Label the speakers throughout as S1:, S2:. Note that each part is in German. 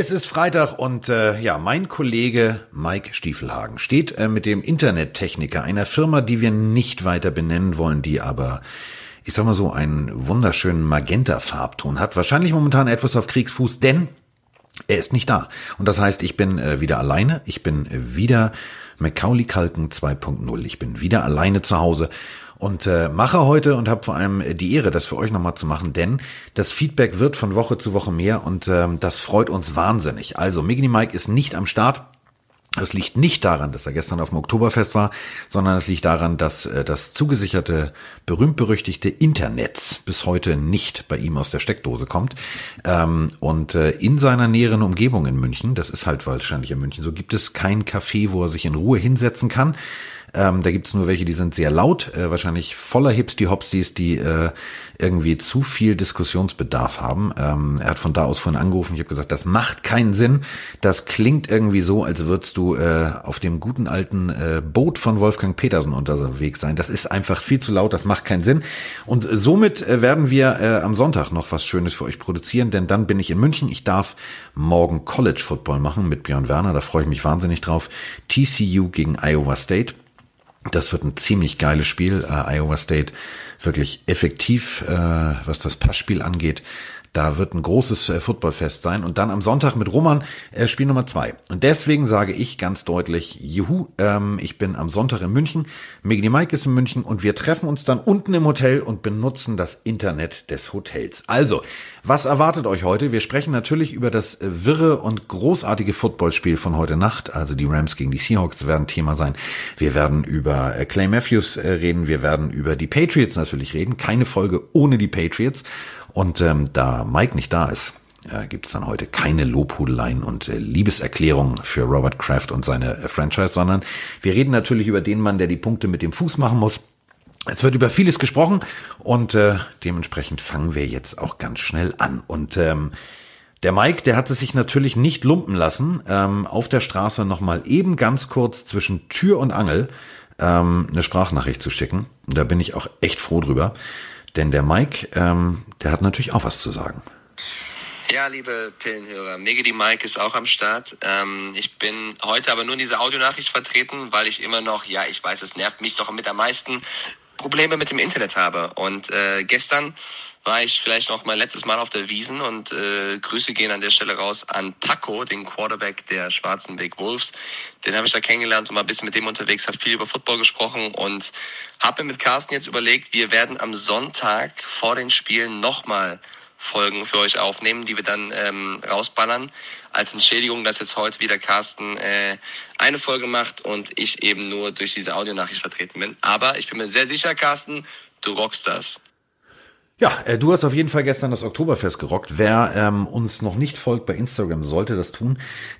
S1: es ist Freitag und äh, ja, mein Kollege Mike Stiefelhagen steht äh, mit dem Internettechniker einer Firma, die wir nicht weiter benennen wollen, die aber, ich sag mal so, einen wunderschönen Magenta-Farbton hat. Wahrscheinlich momentan etwas auf Kriegsfuß, denn er ist nicht da. Und das heißt, ich bin äh, wieder alleine. Ich bin äh, wieder Macaulay Culkin 2.0. Ich bin wieder alleine zu Hause und äh, mache heute und habe vor allem äh, die Ehre, das für euch nochmal zu machen, denn das Feedback wird von Woche zu Woche mehr und ähm, das freut uns wahnsinnig. Also Migni Mike ist nicht am Start. Das liegt nicht daran, dass er gestern auf dem Oktoberfest war, sondern es liegt daran, dass äh, das zugesicherte, berühmt-berüchtigte Internet bis heute nicht bei ihm aus der Steckdose kommt. Ähm, und äh, in seiner näheren Umgebung in München, das ist halt wahrscheinlich in München so, gibt es kein Café, wo er sich in Ruhe hinsetzen kann. Ähm, da gibt's nur welche, die sind sehr laut, äh, wahrscheinlich voller Hipsty-Hopsties, die äh, irgendwie zu viel Diskussionsbedarf haben. Ähm, er hat von da aus vorhin angerufen, ich habe gesagt, das macht keinen Sinn. Das klingt irgendwie so, als würdest du äh, auf dem guten alten äh, Boot von Wolfgang Petersen unterwegs sein. Das ist einfach viel zu laut, das macht keinen Sinn. Und somit äh, werden wir äh, am Sonntag noch was Schönes für euch produzieren, denn dann bin ich in München. Ich darf morgen College Football machen mit Björn Werner, da freue ich mich wahnsinnig drauf. TCU gegen Iowa State. Das wird ein ziemlich geiles Spiel. Äh, Iowa State wirklich effektiv, äh, was das Passspiel angeht. Da wird ein großes äh, Footballfest sein. Und dann am Sonntag mit Roman äh, Spiel Nummer zwei. Und deswegen sage ich ganz deutlich, juhu, ähm, ich bin am Sonntag in München, Megni Mike ist in München und wir treffen uns dann unten im Hotel und benutzen das Internet des Hotels. Also, was erwartet euch heute? Wir sprechen natürlich über das äh, wirre und großartige Footballspiel von heute Nacht. Also die Rams gegen die Seahawks werden Thema sein. Wir werden über äh, Clay Matthews äh, reden. Wir werden über die Patriots natürlich reden. Keine Folge ohne die Patriots. Und ähm, da Mike nicht da ist, äh, gibt es dann heute keine Lobhudeleien und äh, Liebeserklärungen für Robert Kraft und seine äh, Franchise, sondern wir reden natürlich über den Mann, der die Punkte mit dem Fuß machen muss. Es wird über vieles gesprochen und äh, dementsprechend fangen wir jetzt auch ganz schnell an. Und ähm, der Mike, der hat es sich natürlich nicht lumpen lassen, ähm, auf der Straße nochmal eben ganz kurz zwischen Tür und Angel ähm, eine Sprachnachricht zu schicken. Und da bin ich auch echt froh drüber. Denn der Mike, ähm, der hat natürlich auch was zu sagen.
S2: Ja, liebe Pillenhörer, Megedy Mike ist auch am Start. Ähm, ich bin heute aber nur in dieser Audionachricht vertreten, weil ich immer noch, ja, ich weiß, es nervt mich doch mit am meisten, Probleme mit dem Internet habe. Und äh, gestern war ich vielleicht noch mein letztes Mal auf der Wiesen und äh, Grüße gehen an der Stelle raus an Paco, den Quarterback der schwarzen Big Wolves. Den habe ich da kennengelernt und mal ein bisschen mit dem unterwegs, habe viel über Football gesprochen und habe mir mit Carsten jetzt überlegt, wir werden am Sonntag vor den Spielen nochmal Folgen für euch aufnehmen, die wir dann ähm, rausballern. Als Entschädigung, dass jetzt heute wieder Carsten äh, eine Folge macht und ich eben nur durch diese Audionachricht vertreten bin. Aber ich bin mir sehr sicher, Carsten, du rockst das.
S1: Ja, äh, du hast auf jeden Fall gestern das Oktoberfest gerockt. Wer ähm, uns noch nicht folgt bei Instagram, sollte das tun,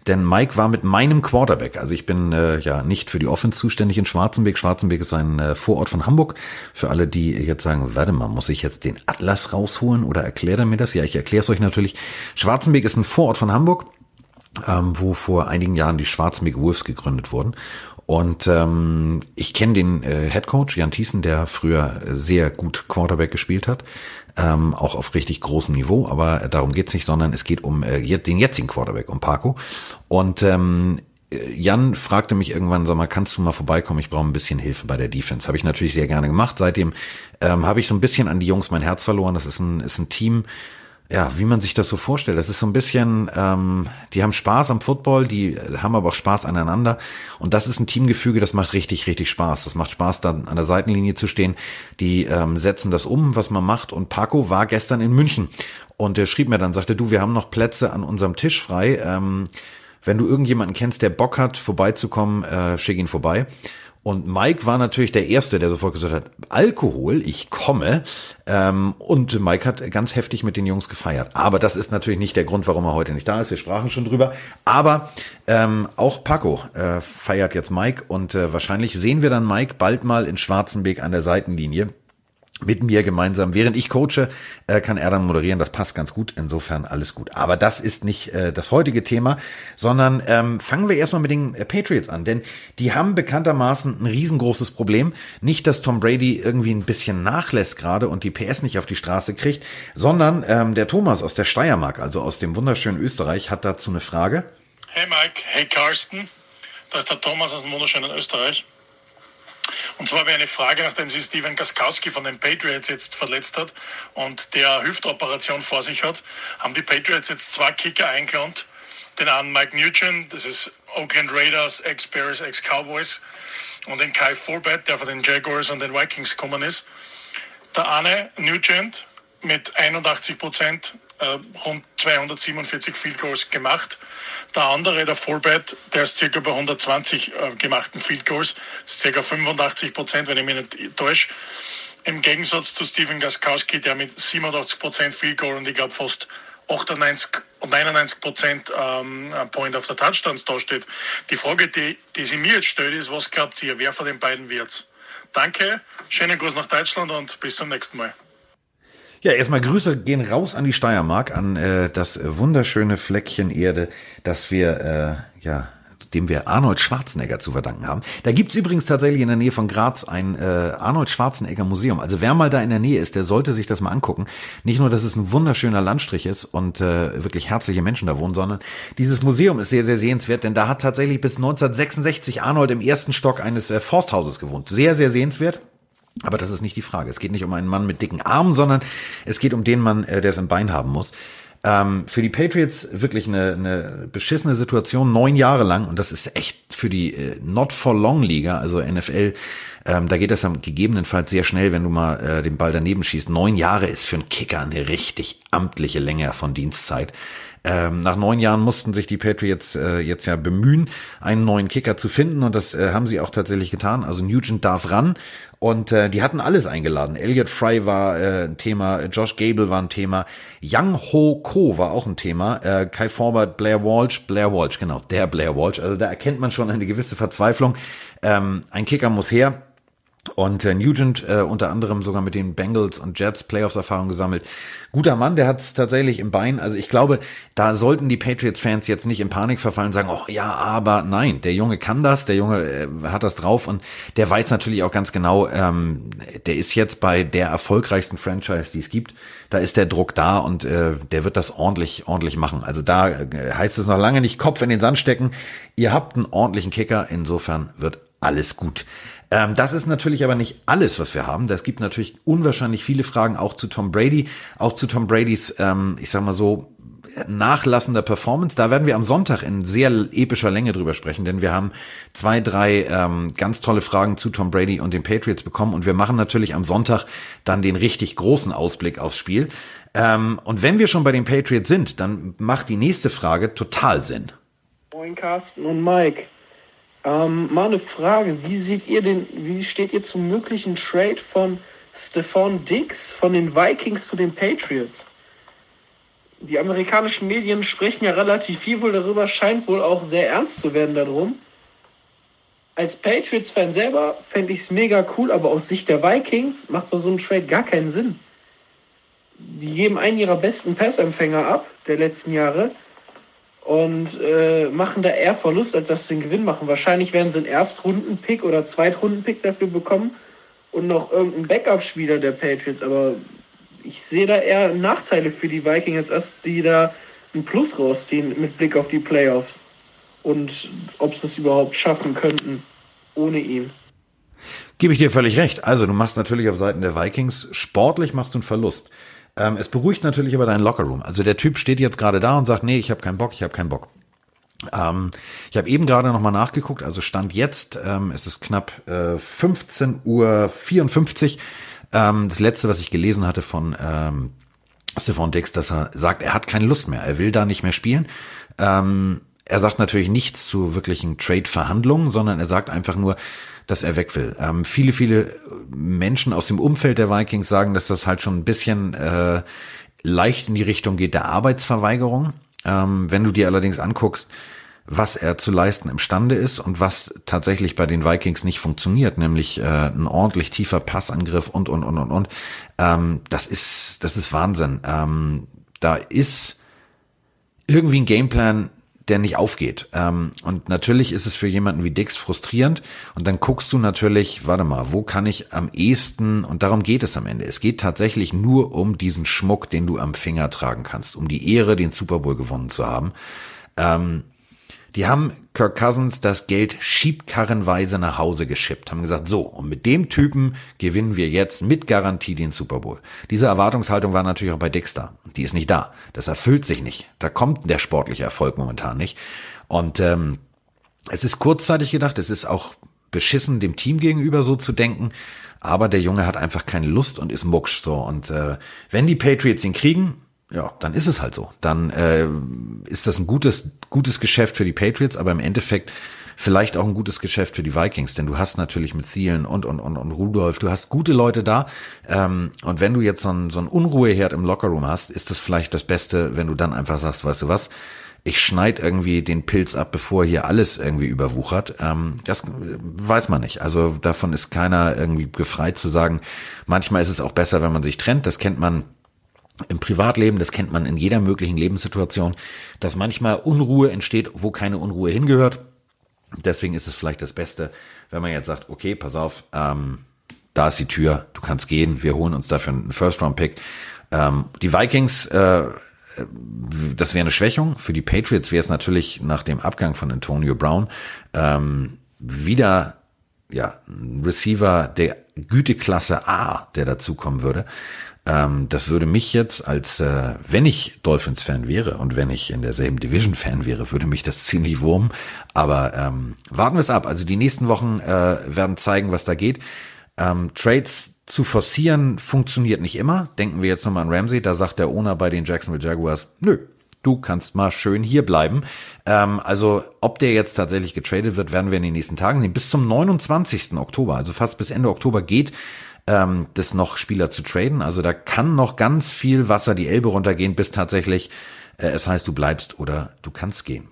S1: denn Mike war mit meinem Quarterback. Also ich bin äh, ja nicht für die Offense zuständig in Schwarzenberg. Schwarzenberg ist ein äh, Vorort von Hamburg. Für alle, die jetzt sagen, warte mal, muss ich jetzt den Atlas rausholen oder erklärt er mir das? Ja, ich erkläre es euch natürlich. Schwarzenberg ist ein Vorort von Hamburg. Ähm, wo vor einigen Jahren die Schwarzenberg Wolves gegründet wurden. Und ähm, ich kenne den äh, Head Coach Jan Thiessen, der früher sehr gut Quarterback gespielt hat, ähm, auch auf richtig großem Niveau. Aber darum geht's nicht, sondern es geht um äh, den jetzigen Quarterback, um Paco. Und ähm, Jan fragte mich irgendwann, sag mal, kannst du mal vorbeikommen? Ich brauche ein bisschen Hilfe bei der Defense. Habe ich natürlich sehr gerne gemacht. Seitdem ähm, habe ich so ein bisschen an die Jungs mein Herz verloren. Das ist ein, ist ein Team, ja, wie man sich das so vorstellt. Das ist so ein bisschen, ähm, die haben Spaß am Football, die haben aber auch Spaß aneinander. Und das ist ein Teamgefüge, das macht richtig, richtig Spaß. Das macht Spaß, dann an der Seitenlinie zu stehen. Die ähm, setzen das um, was man macht. Und Paco war gestern in München und der schrieb mir dann, sagte, du, wir haben noch Plätze an unserem Tisch frei. Ähm, wenn du irgendjemanden kennst, der Bock hat, vorbeizukommen, äh, schick ihn vorbei. Und Mike war natürlich der Erste, der sofort gesagt hat, Alkohol, ich komme. Ähm, und Mike hat ganz heftig mit den Jungs gefeiert. Aber das ist natürlich nicht der Grund, warum er heute nicht da ist. Wir sprachen schon drüber. Aber ähm, auch Paco äh, feiert jetzt Mike. Und äh, wahrscheinlich sehen wir dann Mike bald mal in Schwarzenberg an der Seitenlinie. Mit mir gemeinsam. Während ich coache, äh, kann er dann moderieren. Das passt ganz gut. Insofern alles gut. Aber das ist nicht äh, das heutige Thema, sondern ähm, fangen wir erstmal mit den äh, Patriots an. Denn die haben bekanntermaßen ein riesengroßes Problem. Nicht, dass Tom Brady irgendwie ein bisschen nachlässt gerade und die PS nicht auf die Straße kriegt, sondern ähm, der Thomas aus der Steiermark, also aus dem wunderschönen Österreich, hat dazu eine Frage.
S3: Hey Mike, hey Carsten. Da ist der Thomas aus dem wunderschönen Österreich. Und zwar wäre eine Frage, nachdem sie Steven Gaskowski von den Patriots jetzt verletzt hat und der Hüftoperation vor sich hat, haben die Patriots jetzt zwei Kicker eingelohnt. Den einen Mike Nugent, das ist Oakland Raiders, Ex-Bears, Ex-Cowboys und den Kai Forbett, der von den Jaguars und den Vikings gekommen ist. Der eine Nugent mit 81 Prozent äh, rund 247 Field Goals gemacht. Der andere, der Fullbat, der ist circa bei 120 äh, gemachten Field Goals, ist circa 85 Prozent, wenn ich mich nicht täusche. Im Gegensatz zu Steven Gaskowski, der mit 87 Prozent Field Goal und ich glaube fast 98 und 99 Prozent ähm, Point of the Touchdowns da steht. Die Frage, die, die sie mir jetzt stellt, ist, was glaubt ihr, wer von den beiden wird's? Danke, schönen Gruß nach Deutschland und bis zum nächsten Mal.
S1: Ja, erstmal Grüße gehen raus an die Steiermark, an äh, das wunderschöne Fleckchen Erde, das wir, äh, ja, dem wir Arnold Schwarzenegger zu verdanken haben. Da gibt's übrigens tatsächlich in der Nähe von Graz ein äh, Arnold Schwarzenegger Museum. Also wer mal da in der Nähe ist, der sollte sich das mal angucken. Nicht nur, dass es ein wunderschöner Landstrich ist und äh, wirklich herzliche Menschen da wohnen, sondern dieses Museum ist sehr, sehr sehenswert, denn da hat tatsächlich bis 1966 Arnold im ersten Stock eines äh, Forsthauses gewohnt. Sehr, sehr sehenswert. Aber das ist nicht die Frage. Es geht nicht um einen Mann mit dicken Armen, sondern es geht um den Mann, äh, der es im Bein haben muss. Ähm, für die Patriots wirklich eine, eine beschissene Situation, neun Jahre lang. Und das ist echt für die äh, Not for Long Liga, also NFL, ähm, da geht das dann gegebenenfalls sehr schnell, wenn du mal äh, den Ball daneben schießt. Neun Jahre ist für einen Kicker eine richtig amtliche Länge von Dienstzeit. Ähm, nach neun Jahren mussten sich die Patriots äh, jetzt ja bemühen, einen neuen Kicker zu finden und das äh, haben sie auch tatsächlich getan. Also Nugent darf ran und äh, die hatten alles eingeladen. Elliot Fry war äh, ein Thema, Josh Gable war ein Thema, Young Ho Ko war auch ein Thema, äh, Kai Forbert, Blair Walsh, Blair Walsh, genau, der Blair Walsh. Also da erkennt man schon eine gewisse Verzweiflung. Ähm, ein Kicker muss her. Und äh, Nugent äh, unter anderem sogar mit den Bengals und Jets Playoffs-Erfahrung gesammelt. Guter Mann, der hat es tatsächlich im Bein. Also ich glaube, da sollten die Patriots-Fans jetzt nicht in Panik verfallen und sagen, oh ja, aber nein, der Junge kann das, der Junge äh, hat das drauf und der weiß natürlich auch ganz genau, ähm, der ist jetzt bei der erfolgreichsten Franchise, die es gibt. Da ist der Druck da und äh, der wird das ordentlich, ordentlich machen. Also da äh, heißt es noch lange nicht Kopf in den Sand stecken. Ihr habt einen ordentlichen Kicker, insofern wird alles gut. Ähm, das ist natürlich aber nicht alles, was wir haben. Es gibt natürlich unwahrscheinlich viele Fragen auch zu Tom Brady, auch zu Tom Bradys, ähm, ich sag mal so, nachlassender Performance. Da werden wir am Sonntag in sehr epischer Länge drüber sprechen, denn wir haben zwei, drei ähm, ganz tolle Fragen zu Tom Brady und den Patriots bekommen und wir machen natürlich am Sonntag dann den richtig großen Ausblick aufs Spiel. Ähm, und wenn wir schon bei den Patriots sind, dann macht die nächste Frage total Sinn.
S4: Moin Carsten und Mike. Ähm, mal eine Frage, wie seht ihr den, wie steht ihr zum möglichen Trade von Stephon Diggs von den Vikings zu den Patriots? Die amerikanischen Medien sprechen ja relativ viel wohl darüber, scheint wohl auch sehr ernst zu werden darum. Als Patriots-Fan selber fände ich es mega cool, aber aus Sicht der Vikings macht so ein Trade gar keinen Sinn. Die geben einen ihrer besten Passempfänger ab der letzten Jahre und äh, machen da eher Verlust, als dass sie einen Gewinn machen. Wahrscheinlich werden sie einen Erstrunden-Pick oder Zweitrunden-Pick dafür bekommen und noch irgendeinen Backup-Spieler der Patriots. Aber ich sehe da eher Nachteile für die Vikings, als dass die da einen Plus rausziehen mit Blick auf die Playoffs. Und ob sie es überhaupt schaffen könnten ohne ihn.
S1: Gebe ich dir völlig recht. Also du machst natürlich auf Seiten der Vikings sportlich machst du einen Verlust. Ähm, es beruhigt natürlich aber deinen Lockerroom. Also der Typ steht jetzt gerade da und sagt, nee, ich habe keinen Bock, ich habe keinen Bock. Ähm, ich habe eben gerade nochmal nachgeguckt, also Stand jetzt, ähm, es ist knapp äh, 15 Uhr 54. Ähm, das letzte, was ich gelesen hatte von ähm, Stefan Dix, dass er sagt, er hat keine Lust mehr, er will da nicht mehr spielen. Ähm, er sagt natürlich nichts zu wirklichen Trade-Verhandlungen, sondern er sagt einfach nur, dass er weg will. Ähm, viele, viele Menschen aus dem Umfeld der Vikings sagen, dass das halt schon ein bisschen äh, leicht in die Richtung geht der Arbeitsverweigerung. Ähm, wenn du dir allerdings anguckst, was er zu leisten imstande ist und was tatsächlich bei den Vikings nicht funktioniert, nämlich äh, ein ordentlich tiefer Passangriff und und und und und. Ähm, das ist das ist Wahnsinn. Ähm, da ist irgendwie ein Gameplan, der nicht aufgeht. Ähm, und natürlich ist es für jemanden wie Dix frustrierend. Und dann guckst du natürlich, warte mal, wo kann ich am ehesten, und darum geht es am Ende. Es geht tatsächlich nur um diesen Schmuck, den du am Finger tragen kannst, um die Ehre, den Super Bowl gewonnen zu haben. Ähm, die haben Kirk Cousins das Geld schiebkarrenweise nach Hause geschippt, haben gesagt, so, und mit dem Typen gewinnen wir jetzt mit Garantie den Super Bowl. Diese Erwartungshaltung war natürlich auch bei Dexter. Die ist nicht da. Das erfüllt sich nicht. Da kommt der sportliche Erfolg momentan nicht. Und ähm, es ist kurzzeitig gedacht, es ist auch beschissen, dem Team gegenüber so zu denken. Aber der Junge hat einfach keine Lust und ist mucksch so. Und äh, wenn die Patriots ihn kriegen, ja, dann ist es halt so. Dann äh, ist das ein gutes, gutes Geschäft für die Patriots, aber im Endeffekt vielleicht auch ein gutes Geschäft für die Vikings, denn du hast natürlich mit Thielen und, und, und, und Rudolph, du hast gute Leute da. Ähm, und wenn du jetzt so ein, so ein Unruheherd im Lockerroom hast, ist das vielleicht das Beste, wenn du dann einfach sagst, weißt du was, ich schneid irgendwie den Pilz ab, bevor hier alles irgendwie überwuchert. Ähm, das weiß man nicht. Also davon ist keiner irgendwie gefreit zu sagen, manchmal ist es auch besser, wenn man sich trennt. Das kennt man im Privatleben, das kennt man in jeder möglichen Lebenssituation, dass manchmal Unruhe entsteht, wo keine Unruhe hingehört. Deswegen ist es vielleicht das Beste, wenn man jetzt sagt, okay, pass auf, ähm, da ist die Tür, du kannst gehen, wir holen uns dafür einen First-Round-Pick. Ähm, die Vikings, äh, das wäre eine Schwächung. Für die Patriots wäre es natürlich nach dem Abgang von Antonio Brown ähm, wieder ja, ein Receiver der Güteklasse A, der dazukommen würde. Ähm, das würde mich jetzt als, äh, wenn ich Dolphins-Fan wäre und wenn ich in derselben Division-Fan wäre, würde mich das ziemlich wurmen. Aber ähm, warten wir es ab. Also die nächsten Wochen äh, werden zeigen, was da geht. Ähm, Trades zu forcieren funktioniert nicht immer. Denken wir jetzt nochmal an Ramsey. Da sagt der Owner bei den Jacksonville Jaguars, nö, du kannst mal schön hier bleiben. Ähm, also ob der jetzt tatsächlich getradet wird, werden wir in den nächsten Tagen sehen. Bis zum 29. Oktober, also fast bis Ende Oktober geht ähm, das noch Spieler zu traden. Also da kann noch ganz viel Wasser die Elbe runtergehen, bis tatsächlich äh, es heißt, du bleibst oder du kannst gehen.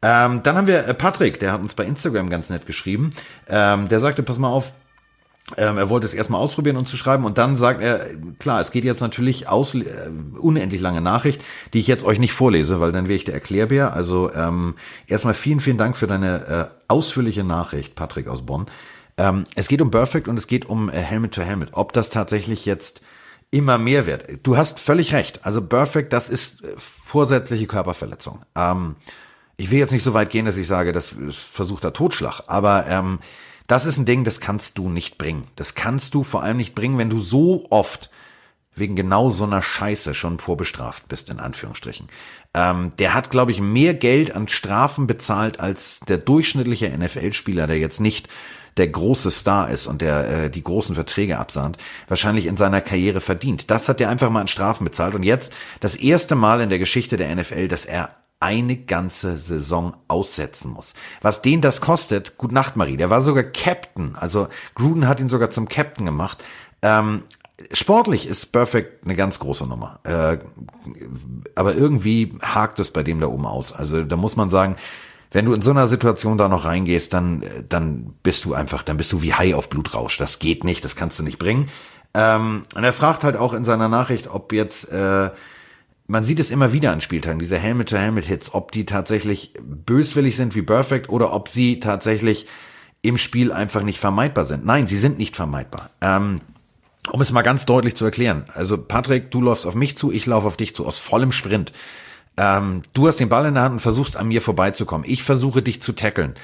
S1: Ähm, dann haben wir äh, Patrick, der hat uns bei Instagram ganz nett geschrieben. Ähm, der sagte, pass mal auf, ähm, er wollte es erstmal ausprobieren und zu schreiben und dann sagt er, klar, es geht jetzt natürlich aus, äh, unendlich lange Nachricht, die ich jetzt euch nicht vorlese, weil dann wäre ich der Erklärbär. Also ähm, erstmal vielen, vielen Dank für deine äh, ausführliche Nachricht, Patrick aus Bonn. Ähm, es geht um Perfect und es geht um äh, Helmet to Helmet. Ob das tatsächlich jetzt immer mehr wird. Du hast völlig recht. Also Perfect, das ist äh, vorsätzliche Körperverletzung. Ähm, ich will jetzt nicht so weit gehen, dass ich sage, das ist versuchter Totschlag, aber ähm, das ist ein Ding, das kannst du nicht bringen. Das kannst du vor allem nicht bringen, wenn du so oft wegen genau so einer Scheiße schon vorbestraft bist, in Anführungsstrichen. Ähm, der hat, glaube ich, mehr Geld an Strafen bezahlt als der durchschnittliche NFL-Spieler, der jetzt nicht der große Star ist und der äh, die großen Verträge absahnt, wahrscheinlich in seiner Karriere verdient. Das hat er einfach mal an Strafen bezahlt und jetzt das erste Mal in der Geschichte der NFL, dass er eine ganze Saison aussetzen muss. Was den das kostet, gut Nacht Marie, der war sogar Captain, also Gruden hat ihn sogar zum Captain gemacht. Ähm, sportlich ist Perfect eine ganz große Nummer, äh, aber irgendwie hakt es bei dem da oben aus. Also da muss man sagen, wenn du in so einer Situation da noch reingehst, dann, dann bist du einfach, dann bist du wie Hai auf Blutrausch. Das geht nicht, das kannst du nicht bringen. Ähm, und er fragt halt auch in seiner Nachricht, ob jetzt, äh, man sieht es immer wieder an Spieltagen, diese Helmet-to-Helmet-Hits, ob die tatsächlich böswillig sind wie Perfect oder ob sie tatsächlich im Spiel einfach nicht vermeidbar sind. Nein, sie sind nicht vermeidbar. Ähm, um es mal ganz deutlich zu erklären. Also Patrick, du läufst auf mich zu, ich laufe auf dich zu, aus vollem Sprint. Ähm, du hast den Ball in der Hand und versuchst an mir vorbeizukommen. Ich versuche dich zu tackeln.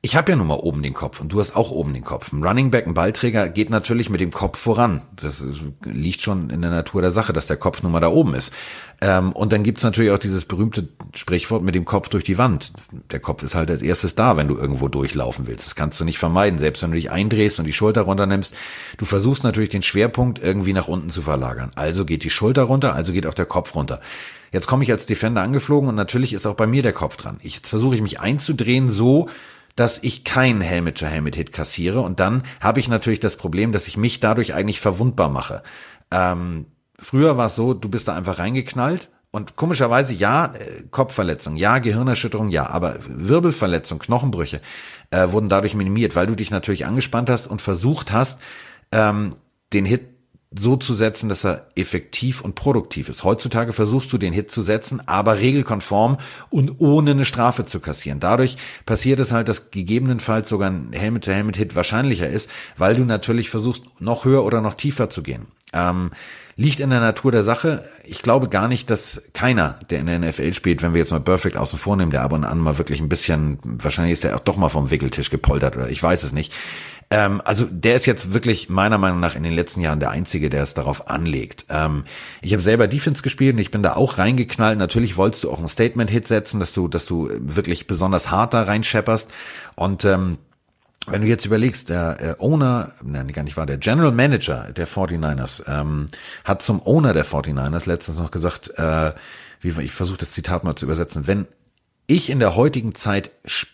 S1: Ich habe ja nun mal oben den Kopf und du hast auch oben den Kopf. Ein Running Back, ein Ballträger geht natürlich mit dem Kopf voran. Das liegt schon in der Natur der Sache, dass der Kopf nun mal da oben ist. Ähm, und dann gibt's natürlich auch dieses berühmte Sprichwort mit dem Kopf durch die Wand. Der Kopf ist halt als erstes da, wenn du irgendwo durchlaufen willst. Das kannst du nicht vermeiden. Selbst wenn du dich eindrehst und die Schulter runternimmst, du versuchst natürlich den Schwerpunkt irgendwie nach unten zu verlagern. Also geht die Schulter runter, also geht auch der Kopf runter. Jetzt komme ich als Defender angeflogen und natürlich ist auch bei mir der Kopf dran. Jetzt versuche ich mich einzudrehen so, dass ich keinen Helmet-to-Helmet-Hit kassiere und dann habe ich natürlich das Problem, dass ich mich dadurch eigentlich verwundbar mache. Ähm, früher war es so, du bist da einfach reingeknallt Und komischerweise, ja, äh, Kopfverletzung, ja, Gehirnerschütterung, ja, aber Wirbelverletzung, Knochenbrüche äh, wurden dadurch minimiert, weil du dich natürlich angespannt hast und versucht hast, ähm, den Hit so zu setzen, dass er effektiv und produktiv ist. Heutzutage versuchst du den Hit zu setzen, aber regelkonform und ohne eine Strafe zu kassieren. Dadurch passiert es halt, dass gegebenenfalls sogar ein Helmet-to-Helmet-Hit wahrscheinlicher ist, weil du natürlich versuchst, noch höher oder noch tiefer zu gehen. Ähm, liegt in der Natur der Sache. Ich glaube gar nicht, dass keiner, der in der NFL spielt, wenn wir jetzt mal Perfect außen vornehmen, der ab und an mal wirklich ein bisschen, wahrscheinlich ist er auch doch mal vom Wickeltisch gepoltert oder ich weiß es nicht. Ähm, also der ist jetzt wirklich meiner Meinung nach in den letzten Jahren der Einzige, der es darauf anlegt. Ähm, ich habe selber Defense gespielt und ich bin da auch reingeknallt. Natürlich wolltest du auch einen Statement-Hit setzen, dass du, dass du wirklich besonders hart da reinschepperst. Und ähm, wenn du jetzt überlegst, der äh, Owner, nein, gar nicht war, der General Manager der 49ers, ähm, hat zum Owner der 49ers letztens noch gesagt, äh, wie, ich versuche das Zitat mal zu übersetzen, wenn ich in der heutigen Zeit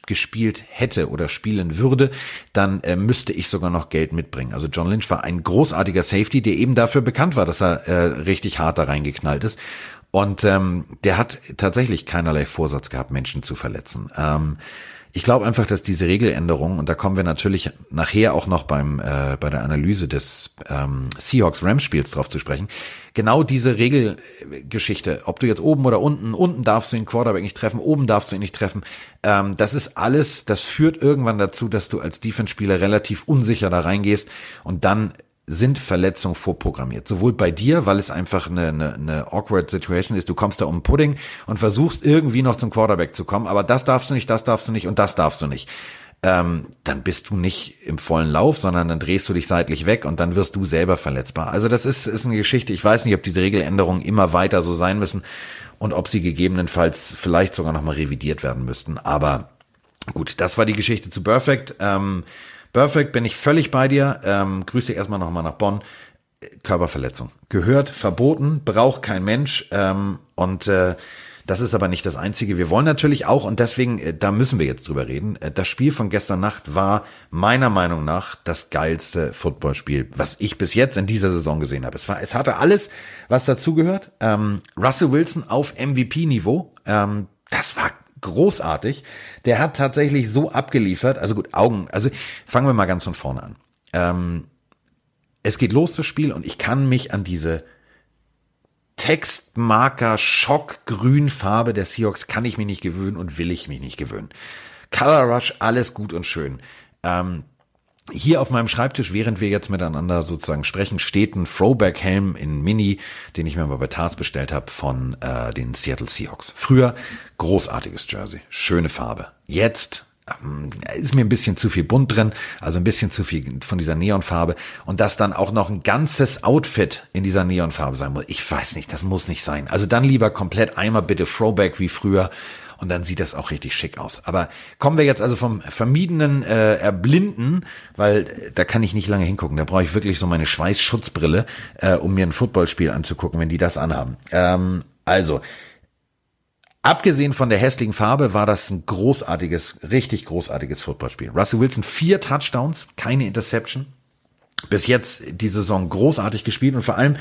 S1: gespielt hätte oder spielen würde, dann äh, müsste ich sogar noch Geld mitbringen. Also John Lynch war ein großartiger Safety, der eben dafür bekannt war, dass er äh, richtig hart da reingeknallt ist. Und ähm, der hat tatsächlich keinerlei Vorsatz gehabt, Menschen zu verletzen. Ähm, ich glaube einfach, dass diese Regeländerung, und da kommen wir natürlich nachher auch noch beim äh, bei der Analyse des ähm, Seahawks-Rams-Spiels drauf zu sprechen, genau diese Regelgeschichte, ob du jetzt oben oder unten, unten darfst du den Quarterback nicht treffen, oben darfst du ihn nicht treffen, ähm, das ist alles, das führt irgendwann dazu, dass du als Defense-Spieler relativ unsicher da reingehst und dann sind Verletzungen vorprogrammiert. Sowohl bei dir, weil es einfach eine, eine, eine awkward Situation ist, du kommst da um Pudding und versuchst irgendwie noch zum Quarterback zu kommen, aber das darfst du nicht, das darfst du nicht und das darfst du nicht. Ähm, dann bist du nicht im vollen Lauf, sondern dann drehst du dich seitlich weg und dann wirst du selber verletzbar. Also das ist, ist eine Geschichte. Ich weiß nicht, ob diese Regeländerungen immer weiter so sein müssen und ob sie gegebenenfalls vielleicht sogar nochmal revidiert werden müssten. Aber gut, das war die Geschichte zu Perfect. Ähm, Perfect, bin ich völlig bei dir. Ähm, grüße erstmal nochmal nach Bonn. Körperverletzung. Gehört, verboten, braucht kein Mensch. Ähm, und äh, das ist aber nicht das Einzige. Wir wollen natürlich auch, und deswegen, äh, da müssen wir jetzt drüber reden, äh, das Spiel von gestern Nacht war meiner Meinung nach das geilste Footballspiel, was ich bis jetzt in dieser Saison gesehen habe. Es, war, es hatte alles, was dazugehört. Ähm, Russell Wilson auf MVP-Niveau. Ähm, das war großartig. Der hat tatsächlich so abgeliefert. Also gut, Augen. Also fangen wir mal ganz von vorne an. Ähm, es geht los, das Spiel, und ich kann mich an diese Textmarker Schockgrünfarbe der Seahawks kann ich mich nicht gewöhnen und will ich mich nicht gewöhnen. Color Rush, alles gut und schön. Ähm, hier auf meinem Schreibtisch, während wir jetzt miteinander sozusagen sprechen, steht ein Throwback-Helm in Mini, den ich mir mal bei Tars bestellt habe von äh, den Seattle Seahawks. Früher großartiges Jersey, schöne Farbe. Jetzt ähm, ist mir ein bisschen zu viel bunt drin, also ein bisschen zu viel von dieser Neonfarbe und dass dann auch noch ein ganzes Outfit in dieser Neonfarbe sein muss. Ich weiß nicht, das muss nicht sein. Also dann lieber komplett einmal bitte Throwback wie früher und dann sieht das auch richtig schick aus. Aber kommen wir jetzt also vom vermiedenen äh, Erblinden, weil äh, da kann ich nicht lange hingucken. Da brauche ich wirklich so meine Schweißschutzbrille, äh, um mir ein Footballspiel anzugucken, wenn die das anhaben. Ähm, also, Abgesehen von der hässlichen Farbe war das ein großartiges, richtig großartiges Footballspiel. Russell Wilson vier Touchdowns, keine Interception. Bis jetzt die Saison großartig gespielt und vor allem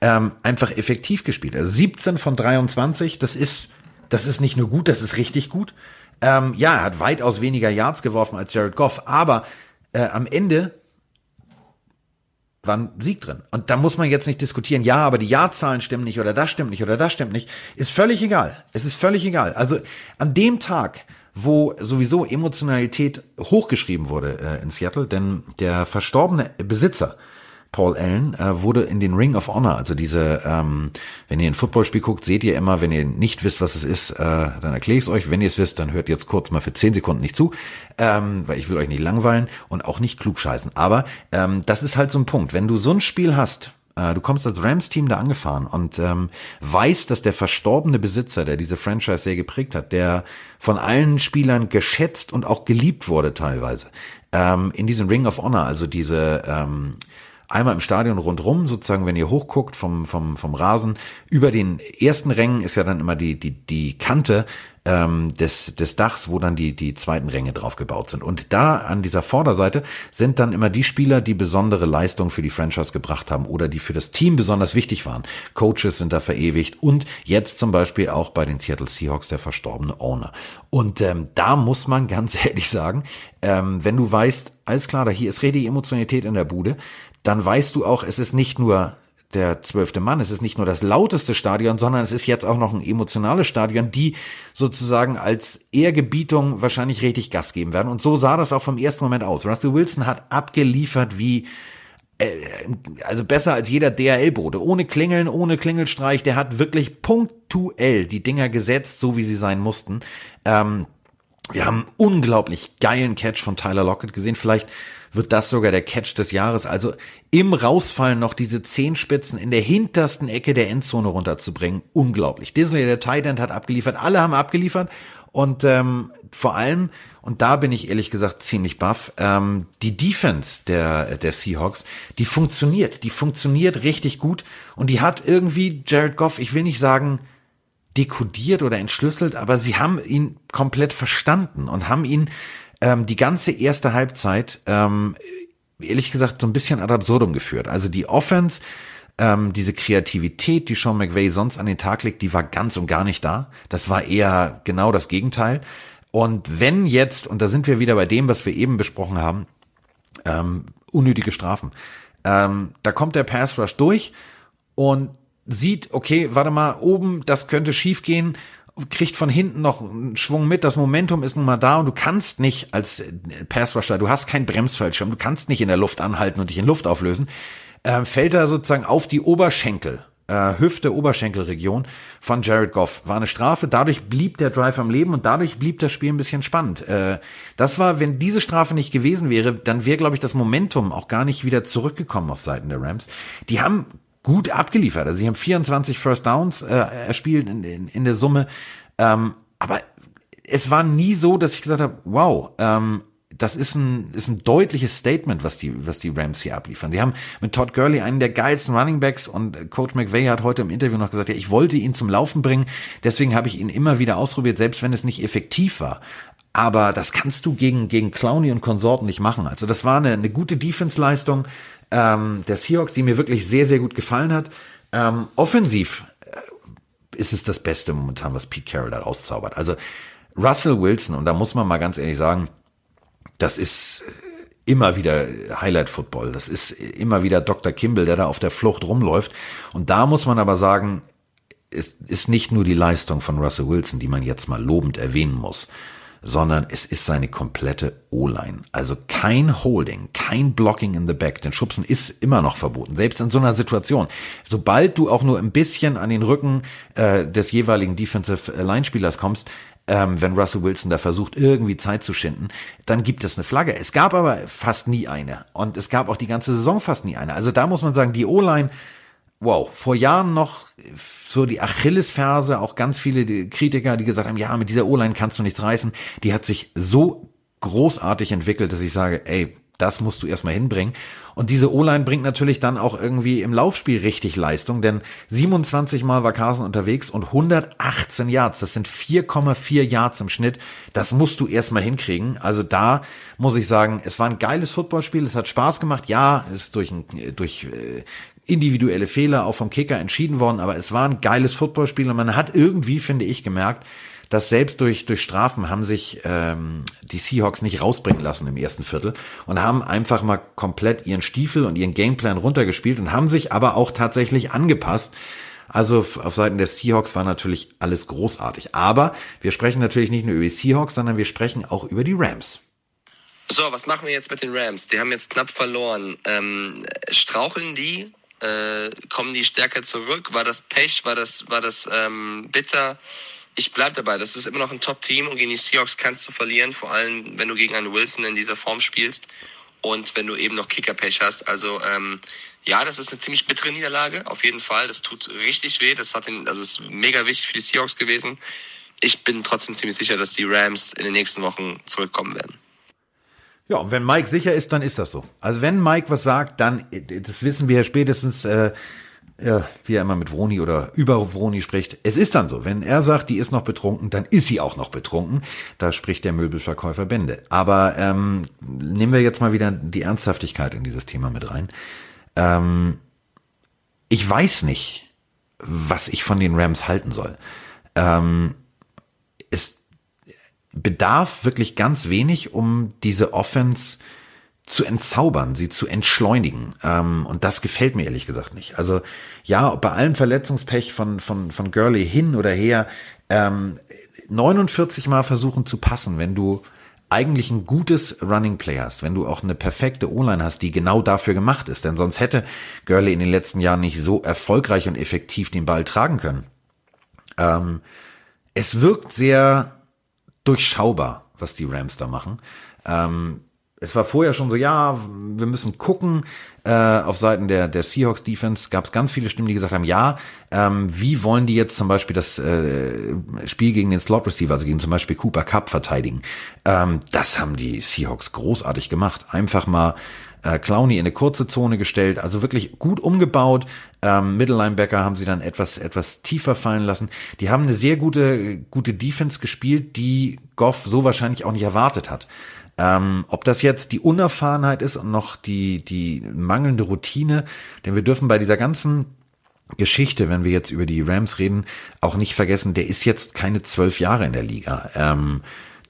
S1: ähm, einfach effektiv gespielt. Also 17 von 23, das ist das ist nicht nur gut, das ist richtig gut. Ähm, ja, er hat weitaus weniger Yards geworfen als Jared Goff, aber äh, am Ende war ein Sieg drin. Und da muss man jetzt nicht diskutieren, ja, aber die Jahrzahlen stimmen nicht oder das stimmt nicht oder das stimmt nicht. Ist völlig egal. Es ist völlig egal. Also an dem Tag, wo sowieso Emotionalität hochgeschrieben wurde äh, in Seattle, denn der verstorbene Besitzer Paul Allen, äh, wurde in den Ring of Honor, also diese, ähm, wenn ihr ein Footballspiel guckt, seht ihr immer, wenn ihr nicht wisst, was es ist, äh, dann erkläre ich es euch. Wenn ihr es wisst, dann hört jetzt kurz mal für zehn Sekunden nicht zu, ähm, weil ich will euch nicht langweilen und auch nicht klug scheißen. Aber ähm, das ist halt so ein Punkt. Wenn du so ein Spiel hast, äh, du kommst als Rams-Team da angefahren und ähm, weißt, dass der verstorbene Besitzer, der diese Franchise sehr geprägt hat, der von allen Spielern geschätzt und auch geliebt wurde teilweise, ähm, in diesem Ring of Honor, also diese ähm, einmal im Stadion rundrum, sozusagen, wenn ihr hochguckt vom, vom, vom Rasen. Über den ersten Rängen ist ja dann immer die, die, die Kante, ähm, des, des Dachs, wo dann die, die zweiten Ränge drauf gebaut sind. Und da an dieser Vorderseite sind dann immer die Spieler, die besondere Leistung für die Franchise gebracht haben oder die für das Team besonders wichtig waren. Coaches sind da verewigt und jetzt zum Beispiel auch bei den Seattle Seahawks der verstorbene Owner. Und ähm, da muss man ganz ehrlich sagen, ähm, wenn du weißt, alles klar, da hier ist richtig Emotionalität in der Bude, dann weißt du auch, es ist nicht nur der zwölfte Mann. Es ist nicht nur das lauteste Stadion, sondern es ist jetzt auch noch ein emotionales Stadion, die sozusagen als Ehrgebietung wahrscheinlich richtig Gas geben werden. Und so sah das auch vom ersten Moment aus. Russell Wilson hat abgeliefert wie äh, also besser als jeder DRL-Bote. Ohne Klingeln, ohne Klingelstreich. Der hat wirklich punktuell die Dinger gesetzt, so wie sie sein mussten. Ähm, wir haben einen unglaublich geilen Catch von Tyler Lockett gesehen. Vielleicht wird das sogar der Catch des Jahres. Also im Rausfallen noch diese Zehenspitzen in der hintersten Ecke der Endzone runterzubringen, unglaublich. Disney, der Tight hat abgeliefert, alle haben abgeliefert und ähm, vor allem, und da bin ich ehrlich gesagt ziemlich baff, ähm, die Defense der, der Seahawks, die funktioniert, die funktioniert richtig gut und die hat irgendwie Jared Goff, ich will nicht sagen, dekodiert oder entschlüsselt, aber sie haben ihn komplett verstanden und haben ihn ähm, die ganze erste Halbzeit, ähm, ehrlich gesagt, so ein bisschen ad absurdum geführt. Also die Offense, ähm, diese Kreativität, die Sean McVay sonst an den Tag legt, die war ganz und gar nicht da. Das war eher genau das Gegenteil. Und wenn jetzt, und da sind wir wieder bei dem, was wir eben besprochen haben, ähm, unnötige Strafen. Ähm, da kommt der Pass Rush durch und sieht, okay, warte mal, oben, das könnte schief gehen kriegt von hinten noch einen Schwung mit, das Momentum ist nun mal da und du kannst nicht als Passrusher, du hast keinen Bremsfallschirm, du kannst nicht in der Luft anhalten und dich in Luft auflösen, äh, fällt er sozusagen auf die Oberschenkel, äh, Hüfte, Oberschenkelregion von Jared Goff. War eine Strafe, dadurch blieb der Drive am Leben und dadurch blieb das Spiel ein bisschen spannend. Äh, das war, wenn diese Strafe nicht gewesen wäre, dann wäre, glaube ich, das Momentum auch gar nicht wieder zurückgekommen auf Seiten der Rams. Die haben gut abgeliefert. Also sie haben 24 First Downs äh, erspielt in, in, in der Summe. Ähm, aber es war nie so, dass ich gesagt habe, wow, ähm, das ist ein, ist ein deutliches Statement, was die, was die Rams hier abliefern. Die haben mit Todd Gurley einen der geilsten Running Backs und Coach McVay hat heute im Interview noch gesagt, ja, ich wollte ihn zum Laufen bringen, deswegen habe ich ihn immer wieder ausprobiert, selbst wenn es nicht effektiv war. Aber das kannst du gegen, gegen Clowney und Konsorten nicht machen. Also das war eine, eine gute Defense-Leistung ähm, der Seahawks, die mir wirklich sehr, sehr gut gefallen hat. Ähm, offensiv äh, ist es das Beste momentan, was Pete Carroll da rauszaubert. Also Russell Wilson, und da muss man mal ganz ehrlich sagen, das ist äh, immer wieder Highlight Football. Das ist immer wieder Dr. Kimball, der da auf der Flucht rumläuft. Und da muss man aber sagen, es ist nicht nur die Leistung von Russell Wilson, die man jetzt mal lobend erwähnen muss, sondern es ist seine komplette O-Line. Also kein Holding, kein Blocking in the Back. Denn Schubsen ist immer noch verboten, selbst in so einer Situation. Sobald du auch nur ein bisschen an den Rücken äh, des jeweiligen Defensive Line-Spielers kommst, ähm, wenn Russell Wilson da versucht, irgendwie Zeit zu schinden, dann gibt es eine Flagge. Es gab aber fast nie eine. Und es gab auch die ganze Saison fast nie eine. Also da muss man sagen, die O-Line wow, vor Jahren noch so die Achillesferse, auch ganz viele Kritiker, die gesagt haben, ja, mit dieser O-Line kannst du nichts reißen, die hat sich so großartig entwickelt, dass ich sage, ey, das musst du erstmal hinbringen. Und diese O-Line bringt natürlich dann auch irgendwie im Laufspiel richtig Leistung, denn 27 Mal war Carson unterwegs und 118 Yards, das sind 4,4 Yards im Schnitt. Das musst du erstmal hinkriegen. Also da muss ich sagen, es war ein geiles Footballspiel, es hat Spaß gemacht. Ja, es ist durch, ein, durch äh, individuelle Fehler auch vom Kicker entschieden worden, aber es war ein geiles Footballspiel und man hat irgendwie, finde ich, gemerkt, dass selbst durch, durch Strafen haben sich ähm, die Seahawks nicht rausbringen lassen im ersten Viertel und haben einfach mal komplett ihren Stiefel und ihren Gameplan runtergespielt und haben sich aber auch tatsächlich angepasst. Also auf Seiten der Seahawks war natürlich alles großartig. Aber wir sprechen natürlich nicht nur über die Seahawks, sondern wir sprechen auch über die Rams.
S2: So, was machen wir jetzt mit den Rams? Die haben jetzt knapp verloren. Ähm, straucheln die äh, kommen die stärker zurück? War das Pech? War das, war das ähm, bitter? Ich bleib dabei. Das ist immer noch ein Top-Team und gegen die Seahawks kannst du verlieren, vor allem wenn du gegen einen Wilson in dieser Form spielst und wenn du eben noch Kicker-Pech hast. Also ähm, ja, das ist eine ziemlich bittere Niederlage, auf jeden Fall. Das tut richtig weh. Das hat den, also ist mega wichtig für die Seahawks gewesen. Ich bin trotzdem ziemlich sicher, dass die Rams in den nächsten Wochen zurückkommen werden.
S1: Ja, und wenn Mike sicher ist, dann ist das so. Also wenn Mike was sagt, dann, das wissen wir ja spätestens äh, ja, wie er immer mit Vroni oder über Vroni spricht. Es ist dann so. Wenn er sagt, die ist noch betrunken, dann ist sie auch noch betrunken. Da spricht der Möbelverkäufer Bände. Aber ähm, nehmen wir jetzt mal wieder die Ernsthaftigkeit in dieses Thema mit rein. Ähm, ich weiß nicht, was ich von den Rams halten soll. Ähm, bedarf wirklich ganz wenig, um diese Offense zu entzaubern, sie zu entschleunigen. Ähm, und das gefällt mir ehrlich gesagt nicht. Also ja, bei allem Verletzungspech von, von, von Gurley hin oder her, ähm, 49 Mal versuchen zu passen, wenn du eigentlich ein gutes Running Play hast, wenn du auch eine perfekte O-Line hast, die genau dafür gemacht ist, denn sonst hätte Gurley in den letzten Jahren nicht so erfolgreich und effektiv den Ball tragen können. Ähm, es wirkt sehr durchschaubar, was die Rams da machen. Ähm, es war vorher schon so, ja, wir müssen gucken. Äh, auf Seiten der, der Seahawks Defense gab es ganz viele Stimmen, die gesagt haben, ja, ähm, wie wollen die jetzt zum Beispiel das äh, Spiel gegen den Slot Receiver, also gegen zum Beispiel Cooper Cup verteidigen? Ähm, das haben die Seahawks großartig gemacht. Einfach mal äh, Clowney in eine kurze Zone gestellt, also wirklich gut umgebaut. Ähm, Mittellinebacker haben sie dann etwas etwas tiefer fallen lassen. Die haben eine sehr gute gute Defense gespielt, die Goff so wahrscheinlich auch nicht erwartet hat. Ähm, ob das jetzt die Unerfahrenheit ist und noch die, die mangelnde Routine, denn wir dürfen bei dieser ganzen Geschichte, wenn wir jetzt über die Rams reden, auch nicht vergessen, der ist jetzt keine zwölf Jahre in der Liga. Ähm,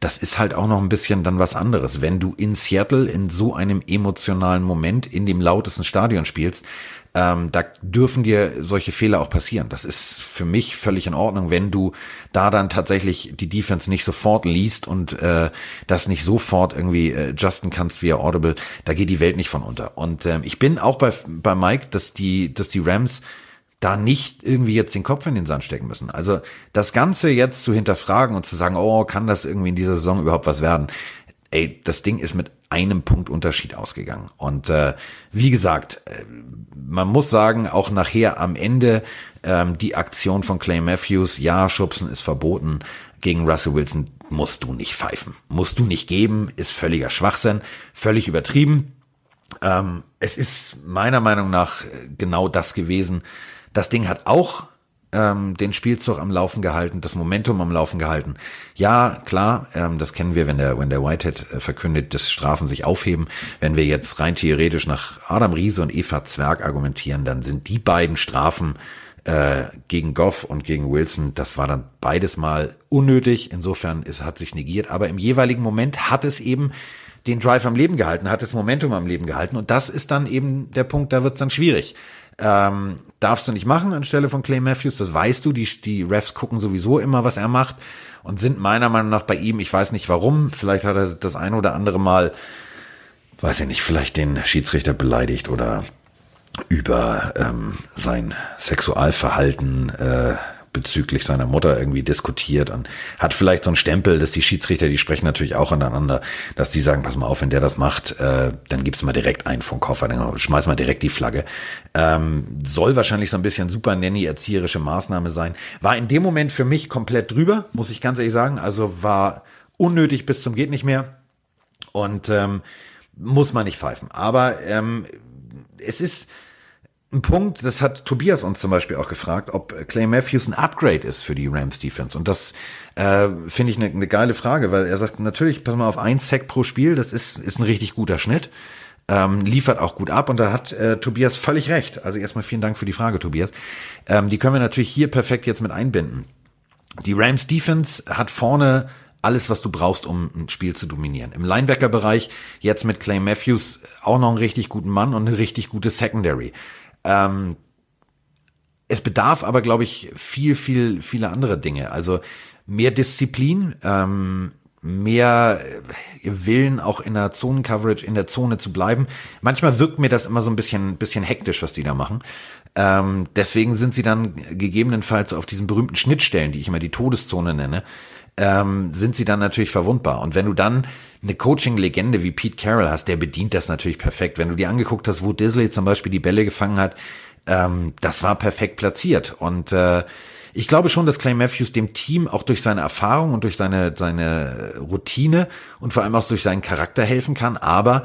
S1: das ist halt auch noch ein bisschen dann was anderes. Wenn du in Seattle in so einem emotionalen Moment in dem lautesten Stadion spielst, ähm, da dürfen dir solche Fehler auch passieren. Das ist für mich völlig in Ordnung, wenn du da dann tatsächlich die Defense nicht sofort liest und äh, das nicht sofort irgendwie äh, adjusten kannst via Audible. Da geht die Welt nicht von unter. Und ähm, ich bin auch bei, bei Mike, dass die, dass die Rams da nicht irgendwie jetzt den Kopf in den Sand stecken müssen. Also das Ganze jetzt zu hinterfragen und zu sagen, oh, kann das irgendwie in dieser Saison überhaupt was werden? Ey, das Ding ist mit einem Punkt Unterschied ausgegangen. Und äh, wie gesagt, äh, man muss sagen, auch nachher am Ende ähm, die Aktion von Clay Matthews, ja, Schubsen ist verboten, gegen Russell Wilson musst du nicht pfeifen. Musst du nicht geben, ist völliger Schwachsinn, völlig übertrieben. Ähm, es ist meiner Meinung nach äh, genau das gewesen. Das Ding hat auch ähm, den Spielzug am Laufen gehalten, das Momentum am Laufen gehalten. Ja, klar, ähm, das kennen wir, wenn der, wenn der Whitehead äh, verkündet, dass Strafen sich aufheben. Wenn wir jetzt rein theoretisch nach Adam Riese und Eva Zwerg argumentieren, dann sind die beiden Strafen äh, gegen Goff und gegen Wilson, das war dann beides mal unnötig. Insofern ist, hat sich negiert. Aber im jeweiligen Moment hat es eben den Drive am Leben gehalten, hat das Momentum am Leben gehalten. Und das ist dann eben der Punkt, da wird es dann schwierig. Ähm, darfst du nicht machen anstelle von Clay Matthews, das weißt du, die, die Refs gucken sowieso immer, was er macht und sind meiner Meinung nach bei ihm, ich weiß nicht warum, vielleicht hat er das ein oder andere Mal, weiß ich nicht, vielleicht den Schiedsrichter beleidigt oder über ähm, sein Sexualverhalten äh, bezüglich seiner Mutter irgendwie diskutiert und hat vielleicht so einen Stempel, dass die Schiedsrichter, die sprechen natürlich auch aneinander, dass die sagen, pass mal auf, wenn der das macht, äh, dann gibt's mal direkt einen vom Koffer, dann schmeiß mal direkt die Flagge. Ähm, soll wahrscheinlich so ein bisschen super nanny erzieherische Maßnahme sein. War in dem Moment für mich komplett drüber, muss ich ganz ehrlich sagen. Also war unnötig bis zum geht nicht mehr und ähm, muss man nicht pfeifen. Aber ähm, es ist ein Punkt, das hat Tobias uns zum Beispiel auch gefragt, ob Clay Matthews ein Upgrade ist für die Rams Defense. Und das äh, finde ich eine ne geile Frage, weil er sagt natürlich, pass mal auf, ein Sack pro Spiel, das ist, ist ein richtig guter Schnitt. Ähm, liefert auch gut ab und da hat äh, Tobias völlig recht. Also erstmal vielen Dank für die Frage, Tobias. Ähm, die können wir natürlich hier perfekt jetzt mit einbinden. Die Rams Defense hat vorne alles, was du brauchst, um ein Spiel zu dominieren. Im Linebacker-Bereich jetzt mit Clay Matthews auch noch einen richtig guten Mann und eine richtig gute Secondary. Ähm, es bedarf aber, glaube ich, viel, viel, viele andere Dinge. Also mehr Disziplin, ähm, mehr Willen auch in der Zonencoverage, in der Zone zu bleiben. Manchmal wirkt mir das immer so ein bisschen, bisschen hektisch, was die da machen. Ähm, deswegen sind sie dann gegebenenfalls auf diesen berühmten Schnittstellen, die ich immer die Todeszone nenne, ähm, sind sie dann natürlich verwundbar. Und wenn du dann eine Coaching-Legende wie Pete Carroll hast, der bedient das natürlich perfekt. Wenn du dir angeguckt hast, wo Disley zum Beispiel die Bälle gefangen hat, ähm, das war perfekt platziert. Und äh, ich glaube schon, dass Clay Matthews dem Team auch durch seine Erfahrung und durch seine, seine Routine und vor allem auch durch seinen Charakter helfen kann. Aber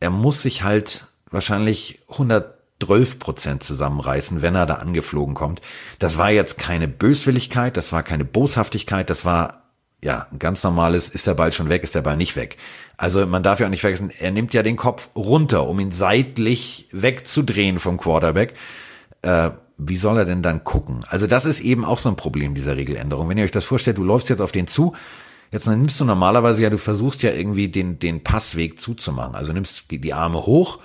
S1: er muss sich halt wahrscheinlich 100 12 Prozent zusammenreißen, wenn er da angeflogen kommt. Das war jetzt keine Böswilligkeit, das war keine Boshaftigkeit, das war ja ein ganz normales, ist der Ball schon weg, ist der Ball nicht weg. Also man darf ja auch nicht vergessen, er nimmt ja den Kopf runter, um ihn seitlich wegzudrehen vom Quarterback. Äh, wie soll er denn dann gucken? Also das ist eben auch so ein Problem dieser Regeländerung. Wenn ihr euch das vorstellt, du läufst jetzt auf den zu, jetzt nimmst du normalerweise ja, du versuchst ja irgendwie den, den Passweg zuzumachen. Also nimmst die Arme hoch,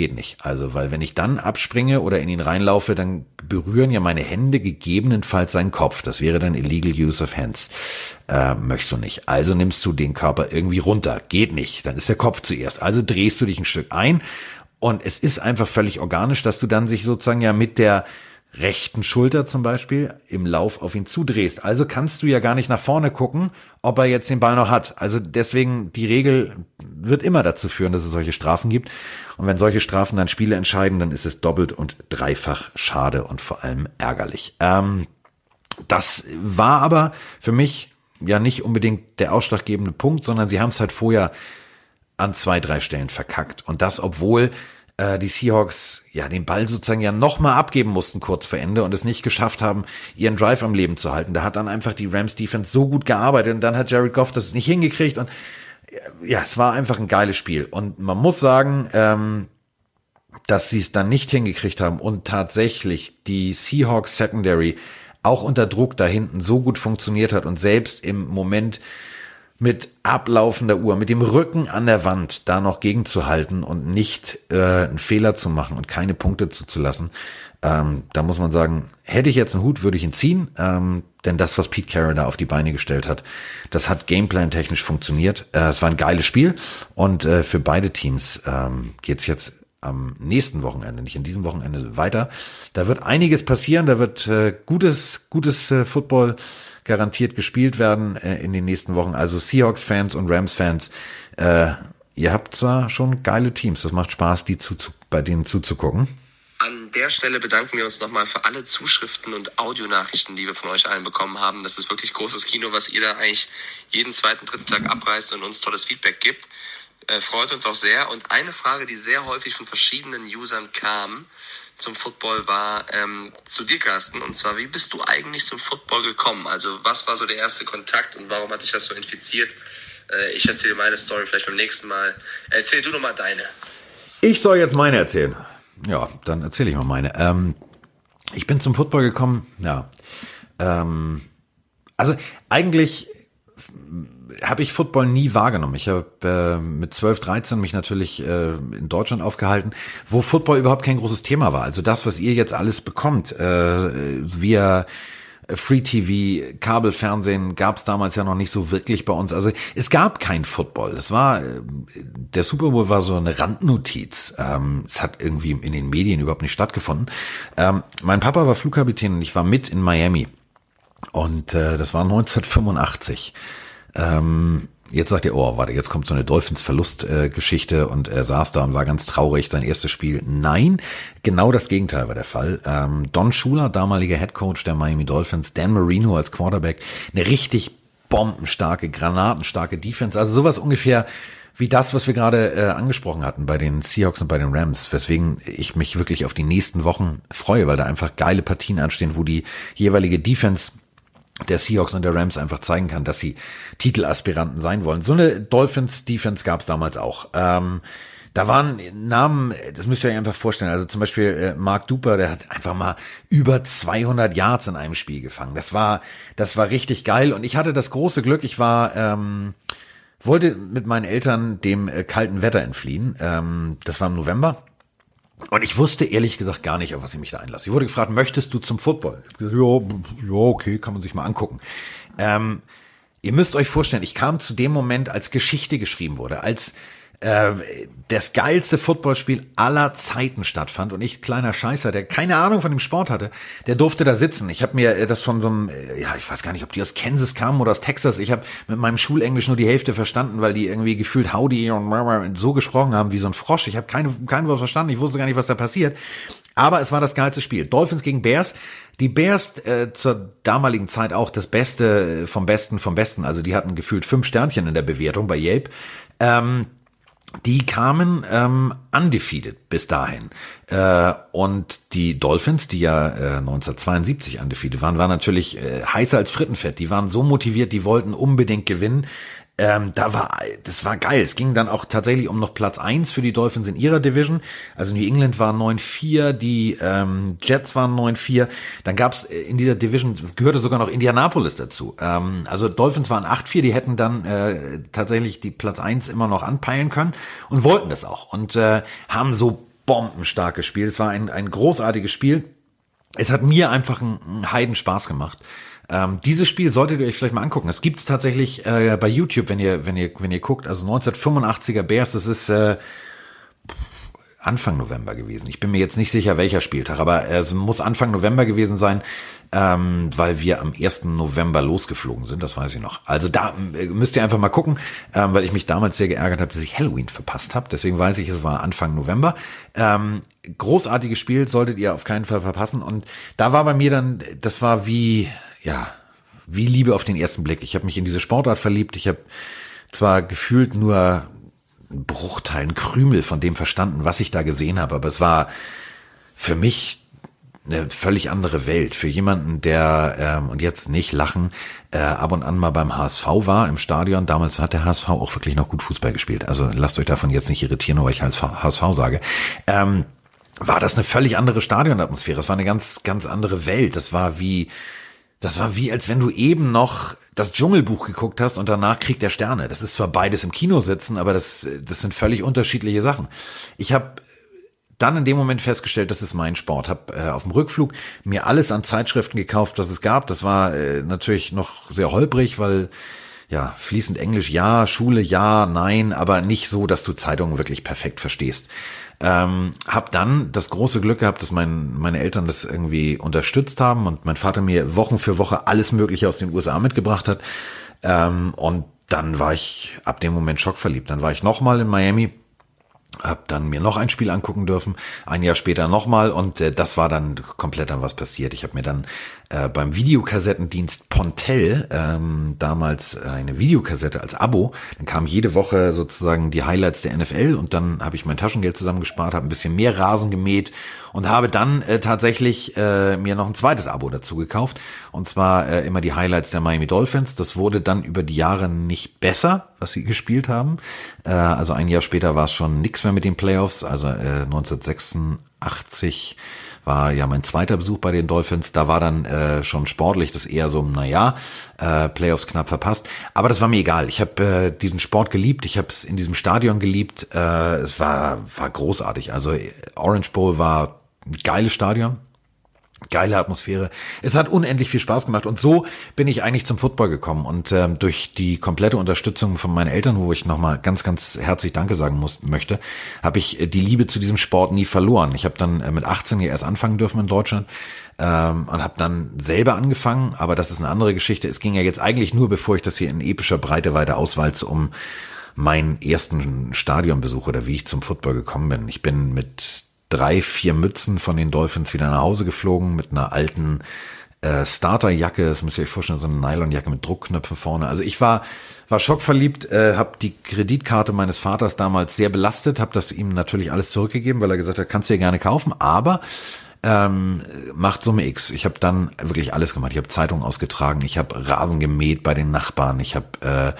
S1: geht nicht. Also, weil wenn ich dann abspringe oder in ihn reinlaufe, dann berühren ja meine Hände gegebenenfalls seinen Kopf. Das wäre dann illegal use of hands. Äh, möchtest du nicht. Also nimmst du den Körper irgendwie runter. Geht nicht. Dann ist der Kopf zuerst. Also drehst du dich ein Stück ein. Und es ist einfach völlig organisch, dass du dann sich sozusagen ja mit der rechten Schulter zum Beispiel im Lauf auf ihn zudrehst. Also kannst du ja gar nicht nach vorne gucken, ob er jetzt den Ball noch hat. Also deswegen, die Regel wird immer dazu führen, dass es solche Strafen gibt. Und wenn solche Strafen dann Spiele entscheiden, dann ist es doppelt und dreifach schade und vor allem ärgerlich. Ähm, das war aber für mich ja nicht unbedingt der ausschlaggebende Punkt, sondern sie haben es halt vorher an zwei, drei Stellen verkackt. Und das, obwohl äh, die Seahawks ja den Ball sozusagen ja nochmal abgeben mussten kurz vor Ende und es nicht geschafft haben, ihren Drive am Leben zu halten. Da hat dann einfach die Rams Defense so gut gearbeitet und dann hat Jared Goff das nicht hingekriegt und ja, es war einfach ein geiles Spiel. Und man muss sagen, ähm, dass sie es dann nicht hingekriegt haben und tatsächlich die Seahawks Secondary auch unter Druck da hinten so gut funktioniert hat und selbst im Moment mit ablaufender Uhr, mit dem Rücken an der Wand da noch gegenzuhalten und nicht äh, einen Fehler zu machen und keine Punkte zuzulassen. Ähm, da muss man sagen, hätte ich jetzt einen Hut, würde ich ihn ziehen. Ähm, denn das, was Pete Carroll da auf die Beine gestellt hat, das hat Gameplan technisch funktioniert. Äh, es war ein geiles Spiel und äh, für beide Teams ähm, geht's jetzt am nächsten Wochenende, nicht in diesem Wochenende weiter. Da wird einiges passieren, da wird äh, gutes, gutes äh, Football garantiert gespielt werden äh, in den nächsten Wochen. Also Seahawks-Fans und Rams-Fans, äh, ihr habt zwar schon geile Teams, das macht Spaß, die zu, zu, bei denen zuzugucken.
S2: An der Stelle bedanken wir uns nochmal für alle Zuschriften und Audionachrichten, die wir von euch allen bekommen haben. Das ist wirklich großes Kino, was ihr da eigentlich jeden zweiten, dritten Tag abreißt und uns tolles Feedback gibt. Äh, freut uns auch sehr. Und eine Frage, die sehr häufig von verschiedenen Usern kam, zum Football war ähm, zu dir, Carsten. Und zwar, wie bist du eigentlich zum Football gekommen? Also, was war so der erste Kontakt und warum hat dich das so infiziert? Äh, ich erzähle meine Story vielleicht beim nächsten Mal. Erzähl du nochmal deine.
S1: Ich soll jetzt meine erzählen. Ja, dann erzähle ich mal meine. Ähm, ich bin zum Football gekommen, ja. Ähm, also eigentlich habe ich Football nie wahrgenommen. Ich habe äh, mit 12, 13 mich natürlich äh, in Deutschland aufgehalten, wo Football überhaupt kein großes Thema war. Also das, was ihr jetzt alles bekommt, äh, via Free TV, Kabelfernsehen gab es damals ja noch nicht so wirklich bei uns. Also es gab kein Football. Es war äh, der Super Bowl war so eine Randnotiz. Ähm, es hat irgendwie in den Medien überhaupt nicht stattgefunden. Ähm, mein Papa war Flugkapitän und ich war mit in Miami. Und äh, das war 1985. Ähm, jetzt sagt er, oh, warte, jetzt kommt so eine Dolphins-Verlust-Geschichte äh, und er saß da und war ganz traurig, sein erstes Spiel. Nein, genau das Gegenteil war der Fall. Ähm, Don Schuler, damaliger Head Coach der Miami Dolphins, Dan Marino als Quarterback, eine richtig bombenstarke, granatenstarke Defense, also sowas ungefähr wie das, was wir gerade äh, angesprochen hatten bei den Seahawks und bei den Rams, weswegen ich mich wirklich auf die nächsten Wochen freue, weil da einfach geile Partien anstehen, wo die jeweilige Defense der Seahawks und der Rams einfach zeigen kann, dass sie Titelaspiranten sein wollen. So eine Dolphins-Defense gab es damals auch. Ähm, da waren Namen, das müsst ihr euch einfach vorstellen. Also zum Beispiel äh, Mark Duper, der hat einfach mal über 200 Yards in einem Spiel gefangen. Das war, das war richtig geil. Und ich hatte das große Glück, ich war, ähm, wollte mit meinen Eltern dem äh, kalten Wetter entfliehen. Ähm, das war im November. Und ich wusste ehrlich gesagt gar nicht, auf was ich mich da einlasse. Ich wurde gefragt, möchtest du zum Football? Ich gesagt, ja, ja, okay, kann man sich mal angucken. Ähm, ihr müsst euch vorstellen, ich kam zu dem Moment, als Geschichte geschrieben wurde, als äh, das geilste Footballspiel aller Zeiten stattfand und ich, kleiner Scheißer, der keine Ahnung von dem Sport hatte, der durfte da sitzen. Ich habe mir das von so einem, äh, ja, ich weiß gar nicht, ob die aus Kansas kamen oder aus Texas. Ich habe mit meinem Schulenglisch nur die Hälfte verstanden, weil die irgendwie gefühlt Howdy und so gesprochen haben wie so ein Frosch. Ich habe keine, kein Wort verstanden. Ich wusste gar nicht, was da passiert. Aber es war das geilste Spiel. Dolphins gegen Bears. Die Bears äh, zur damaligen Zeit auch das Beste vom Besten vom Besten. Also die hatten gefühlt fünf Sternchen in der Bewertung bei Yelp. Ähm, die kamen ähm, undefeated bis dahin. Äh, und die Dolphins, die ja äh, 1972 undefeated waren, waren natürlich äh, heißer als Frittenfett. Die waren so motiviert, die wollten unbedingt gewinnen. Ähm, da war, das war geil. Es ging dann auch tatsächlich um noch Platz eins für die Dolphins in ihrer Division. Also New England war 9-4, die ähm, Jets waren 9-4. Dann gab's äh, in dieser Division, gehörte sogar noch Indianapolis dazu. Ähm, also Dolphins waren 8-4, die hätten dann äh, tatsächlich die Platz eins immer noch anpeilen können und wollten das auch. Und äh, haben so bombenstark gespielt. Es war ein, ein großartiges Spiel. Es hat mir einfach einen, einen Heidenspaß gemacht. Ähm, dieses Spiel solltet ihr euch vielleicht mal angucken. Das gibt's tatsächlich äh, bei YouTube, wenn ihr, wenn ihr, wenn ihr guckt. Also 1985er Bears, das ist äh, Anfang November gewesen. Ich bin mir jetzt nicht sicher, welcher Spieltag, aber es muss Anfang November gewesen sein, ähm, weil wir am 1. November losgeflogen sind, das weiß ich noch. Also da äh, müsst ihr einfach mal gucken, ähm, weil ich mich damals sehr geärgert habe, dass ich Halloween verpasst habe. Deswegen weiß ich, es war Anfang November. Ähm, großartiges Spiel, solltet ihr auf keinen Fall verpassen. Und da war bei mir dann, das war wie, ja, wie Liebe auf den ersten Blick. Ich habe mich in diese Sportart verliebt. Ich habe zwar gefühlt nur einen Bruchteil, einen Krümel von dem verstanden, was ich da gesehen habe, aber es war für mich eine völlig andere Welt. Für jemanden, der, ähm, und jetzt nicht lachen, äh, ab und an mal beim HSV war im Stadion. Damals hat der HSV auch wirklich noch gut Fußball gespielt. Also lasst euch davon jetzt nicht irritieren, nur weil ich HSV sage. Ähm, war das eine völlig andere Stadionatmosphäre. Es war eine ganz, ganz andere Welt. Das war wie, das war wie, als wenn du eben noch das Dschungelbuch geguckt hast und danach Krieg der Sterne. Das ist zwar beides im Kino sitzen, aber das, das sind völlig unterschiedliche Sachen. Ich habe dann in dem Moment festgestellt, das ist mein Sport. Hab äh, auf dem Rückflug mir alles an Zeitschriften gekauft, was es gab. Das war äh, natürlich noch sehr holprig, weil ja, fließend Englisch ja, Schule ja, nein, aber nicht so, dass du Zeitungen wirklich perfekt verstehst. Ähm, hab dann das große Glück gehabt, dass mein, meine Eltern das irgendwie unterstützt haben und mein Vater mir Wochen für Woche alles Mögliche aus den USA mitgebracht hat. Ähm, und dann war ich ab dem Moment schockverliebt. Dann war ich nochmal in Miami hab dann mir noch ein Spiel angucken dürfen, ein Jahr später nochmal und äh, das war dann komplett an was passiert. Ich habe mir dann äh, beim Videokassettendienst Pontel ähm, damals eine Videokassette als Abo. Dann kam jede Woche sozusagen die Highlights der NFL und dann habe ich mein Taschengeld zusammengespart, habe ein bisschen mehr Rasen gemäht und habe dann äh, tatsächlich äh, mir noch ein zweites Abo dazu gekauft und zwar äh, immer die Highlights der Miami Dolphins. Das wurde dann über die Jahre nicht besser, was sie gespielt haben. Äh, also ein Jahr später war es schon nix mehr mit den Playoffs, also äh, 1986 war ja mein zweiter Besuch bei den Dolphins. Da war dann äh, schon sportlich das eher so, naja, äh, Playoffs knapp verpasst. Aber das war mir egal. Ich habe äh, diesen Sport geliebt. Ich habe es in diesem Stadion geliebt. Äh, es war, war großartig. Also Orange Bowl war ein geiles Stadion geile Atmosphäre. Es hat unendlich viel Spaß gemacht und so bin ich eigentlich zum Football gekommen und ähm, durch die komplette Unterstützung von meinen Eltern, wo ich nochmal ganz, ganz herzlich Danke sagen muss, möchte, habe ich äh, die Liebe zu diesem Sport nie verloren. Ich habe dann äh, mit 18 ja erst anfangen dürfen in Deutschland ähm, und habe dann selber angefangen, aber das ist eine andere Geschichte. Es ging ja jetzt eigentlich nur, bevor ich das hier in epischer Breite weiter auswalze, um meinen ersten Stadionbesuch oder wie ich zum Football gekommen bin. Ich bin mit drei, vier Mützen von den Dolphins wieder nach Hause geflogen mit einer alten äh, Starterjacke, das müsst ihr euch vorstellen, so eine Nylonjacke mit Druckknöpfen vorne. Also ich war war schockverliebt, äh, habe die Kreditkarte meines Vaters damals sehr belastet, habe das ihm natürlich alles zurückgegeben, weil er gesagt hat, kannst du dir gerne kaufen, aber ähm, macht Summe X. Ich habe dann wirklich alles gemacht. Ich habe Zeitungen ausgetragen, ich habe Rasen gemäht bei den Nachbarn, ich habe äh,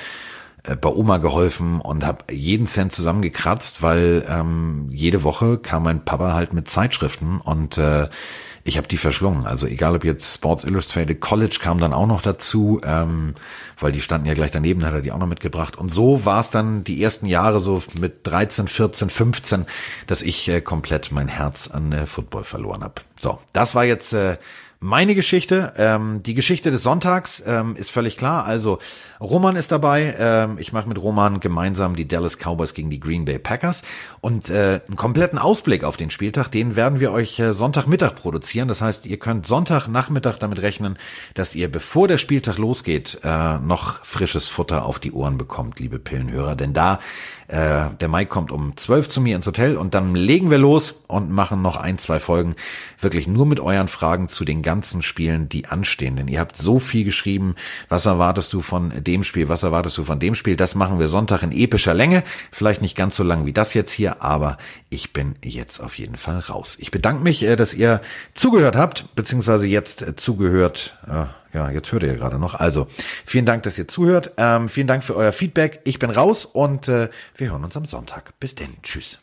S1: bei Oma geholfen und habe jeden Cent zusammengekratzt, weil ähm, jede Woche kam mein Papa halt mit Zeitschriften und äh, ich habe die verschlungen. Also egal ob jetzt Sports Illustrated, College kam dann auch noch dazu, ähm, weil die standen ja gleich daneben, hat er die auch noch mitgebracht. Und so war es dann die ersten Jahre so mit 13, 14, 15, dass ich äh, komplett mein Herz an äh, Football verloren habe. So, das war jetzt äh, meine Geschichte, ähm, die Geschichte des Sonntags ähm, ist völlig klar. Also Roman ist dabei. Ähm, ich mache mit Roman gemeinsam die Dallas Cowboys gegen die Green Bay Packers. Und äh, einen kompletten Ausblick auf den Spieltag, den werden wir euch äh, Sonntagmittag produzieren. Das heißt, ihr könnt Sonntagnachmittag damit rechnen, dass ihr, bevor der Spieltag losgeht, äh, noch frisches Futter auf die Ohren bekommt, liebe Pillenhörer. Denn da äh, der Mike kommt um zwölf zu mir ins Hotel und dann legen wir los und machen noch ein, zwei Folgen wirklich nur mit euren Fragen zu den ganzen Spielen, die anstehen. Denn ihr habt so viel geschrieben. Was erwartest du von dem Spiel? Was erwartest du von dem Spiel? Das machen wir Sonntag in epischer Länge. Vielleicht nicht ganz so lang wie das jetzt hier, aber ich bin jetzt auf jeden Fall raus. Ich bedanke mich, äh, dass ihr zugehört habt, beziehungsweise jetzt äh, zugehört. Äh, ja, jetzt hört ihr ja gerade noch. Also, vielen Dank, dass ihr zuhört. Ähm, vielen Dank für euer Feedback. Ich bin raus und äh, wir hören uns am Sonntag. Bis denn. Tschüss.